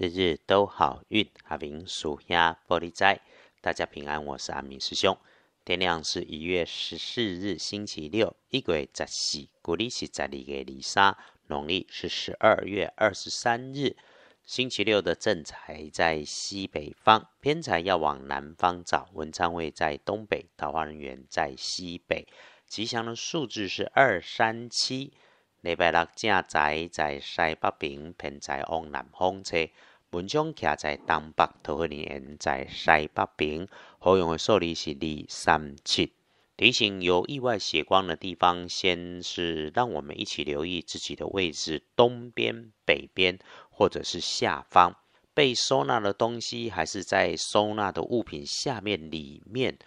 日日都好运，阿明属鸭玻璃斋，大家平安，我是阿明师兄。天亮是一月十四日，星期六，一月十四，古历是十二月二三，农历是十二月二十三日，星期六的正财在西北方，偏财要往南方找。文昌位在东北，桃花人员在西北。吉祥的数字是二三七。礼拜六正在在西北边，偏在往南方车。文昌徛在东北，桃花人缘在西北边。好用的数字是二三七。提醒有意外血光的地方，先是让我们一起留意自己的位置，东边、北边，或者是下方被收纳的东西，还是在收纳的物品下面、里面。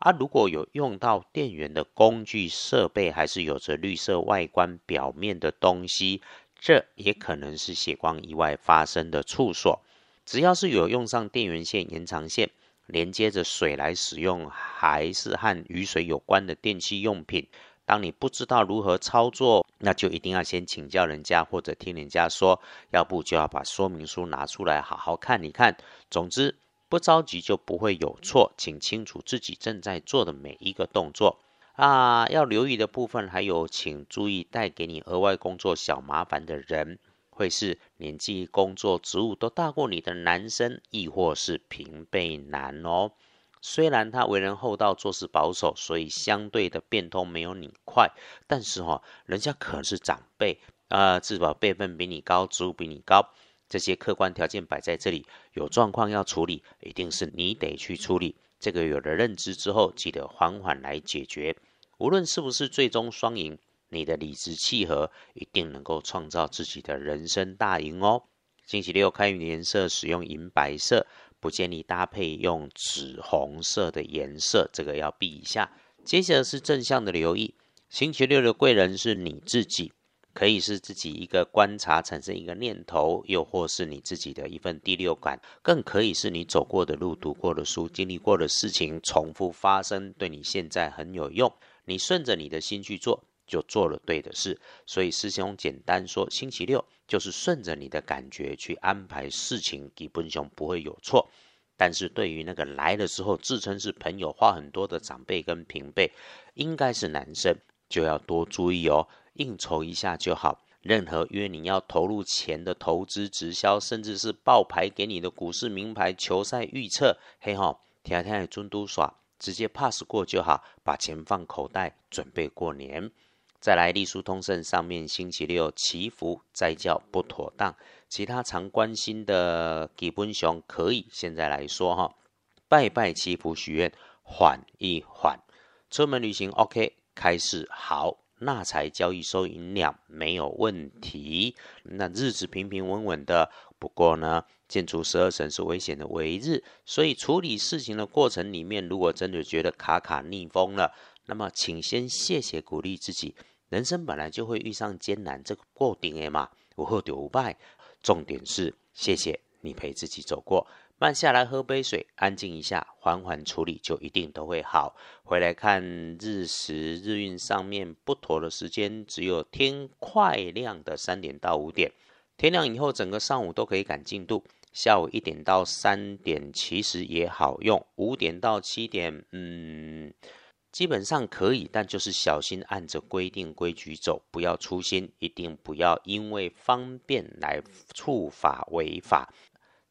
啊，如果有用到电源的工具设备，还是有着绿色外观表面的东西，这也可能是血光意外发生的处所。只要是有用上电源线、延长线，连接着水来使用，还是和雨水有关的电器用品，当你不知道如何操作，那就一定要先请教人家，或者听人家说，要不就要把说明书拿出来好好看一看。总之。不着急就不会有错，请清楚自己正在做的每一个动作啊！要留意的部分还有，请注意带给你额外工作小麻烦的人，会是年纪、工作、职务都大过你的男生，亦或是平辈男哦。虽然他为人厚道、做事保守，所以相对的变通没有你快，但是哈，人家可是长辈啊，至少辈分比你高，职务比你高。这些客观条件摆在这里，有状况要处理，一定是你得去处理。这个有了认知之后，记得缓缓来解决。无论是不是最终双赢，你的理直气和一定能够创造自己的人生大赢哦。星期六开运颜色使用银白色，不建议搭配用紫红色的颜色，这个要避一下。接着是正向的留意，星期六的贵人是你自己。可以是自己一个观察产生一个念头，又或是你自己的一份第六感，更可以是你走过的路、读过的书、经历过的事情重复发生，对你现在很有用。你顺着你的心去做，就做了对的事。所以师兄简单说，星期六就是顺着你的感觉去安排事情，基本上不会有错。但是对于那个来了之后自称是朋友、话很多的长辈跟平辈，应该是男生，就要多注意哦。应酬一下就好。任何约你要投入钱的投资、直销，甚至是爆牌给你的股市名牌、球赛预测，嘿哈，天天尊都耍，直接 pass 过就好，把钱放口袋，准备过年。再来，隶书通胜上面星期六祈福再叫不妥当，其他常关心的基本上可以现在来说哈，拜拜祈福许愿，缓一缓，出门旅行 OK，开始好。那才交易收银两没有问题，那日子平平稳稳的。不过呢，建筑十二神是危险的为日，所以处理事情的过程里面，如果真的觉得卡卡逆风了，那么请先谢谢鼓励自己。人生本来就会遇上艰难，这个过顶的嘛，无后就无败。重点是谢谢你陪自己走过。慢下来喝杯水，安静一下，缓缓处理，就一定都会好。回来看日时日运上面不妥的时间，只有天快亮的三点到五点。天亮以后，整个上午都可以赶进度。下午一点到三点其实也好用，五点到七点，嗯，基本上可以，但就是小心按着规定规矩走，不要粗心，一定不要因为方便来触法违法。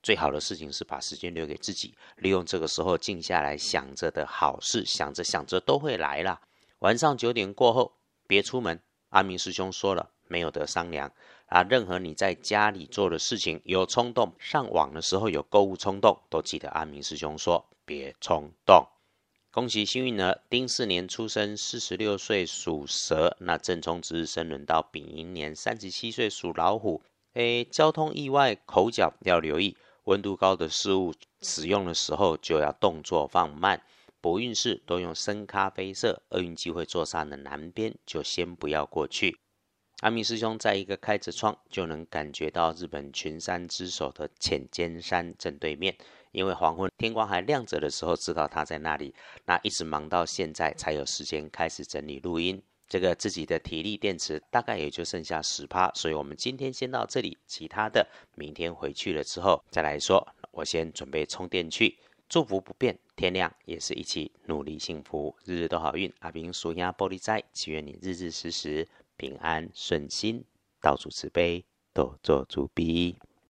最好的事情是把时间留给自己，利用这个时候静下来想着的好事，想着想着都会来了。晚上九点过后别出门，阿明师兄说了，没有得商量啊。任何你在家里做的事情，有冲动上网的时候有购物冲动，都记得阿明师兄说别冲动。恭喜幸运儿丁巳年出生，四十六岁属蛇，那正冲值日生轮到丙寅年，三十七岁属老虎。诶，交通意外口角要留意。温度高的事物使用的时候就要动作放慢。博运势都用深咖啡色，厄运机会坐上的南边就先不要过去。阿明师兄在一个开着窗就能感觉到日本群山之首的浅间山正对面，因为黄昏天光还亮着的时候知道他在那里，那一直忙到现在才有时间开始整理录音。这个自己的体力电池大概也就剩下十趴，所以我们今天先到这里，其他的明天回去了之后再来说。我先准备充电去，祝福不变，天亮也是一起努力幸福，日日都好运。阿明属鸭玻璃斋，祈愿你日日时时平安顺心，到处慈悲，多做主笔。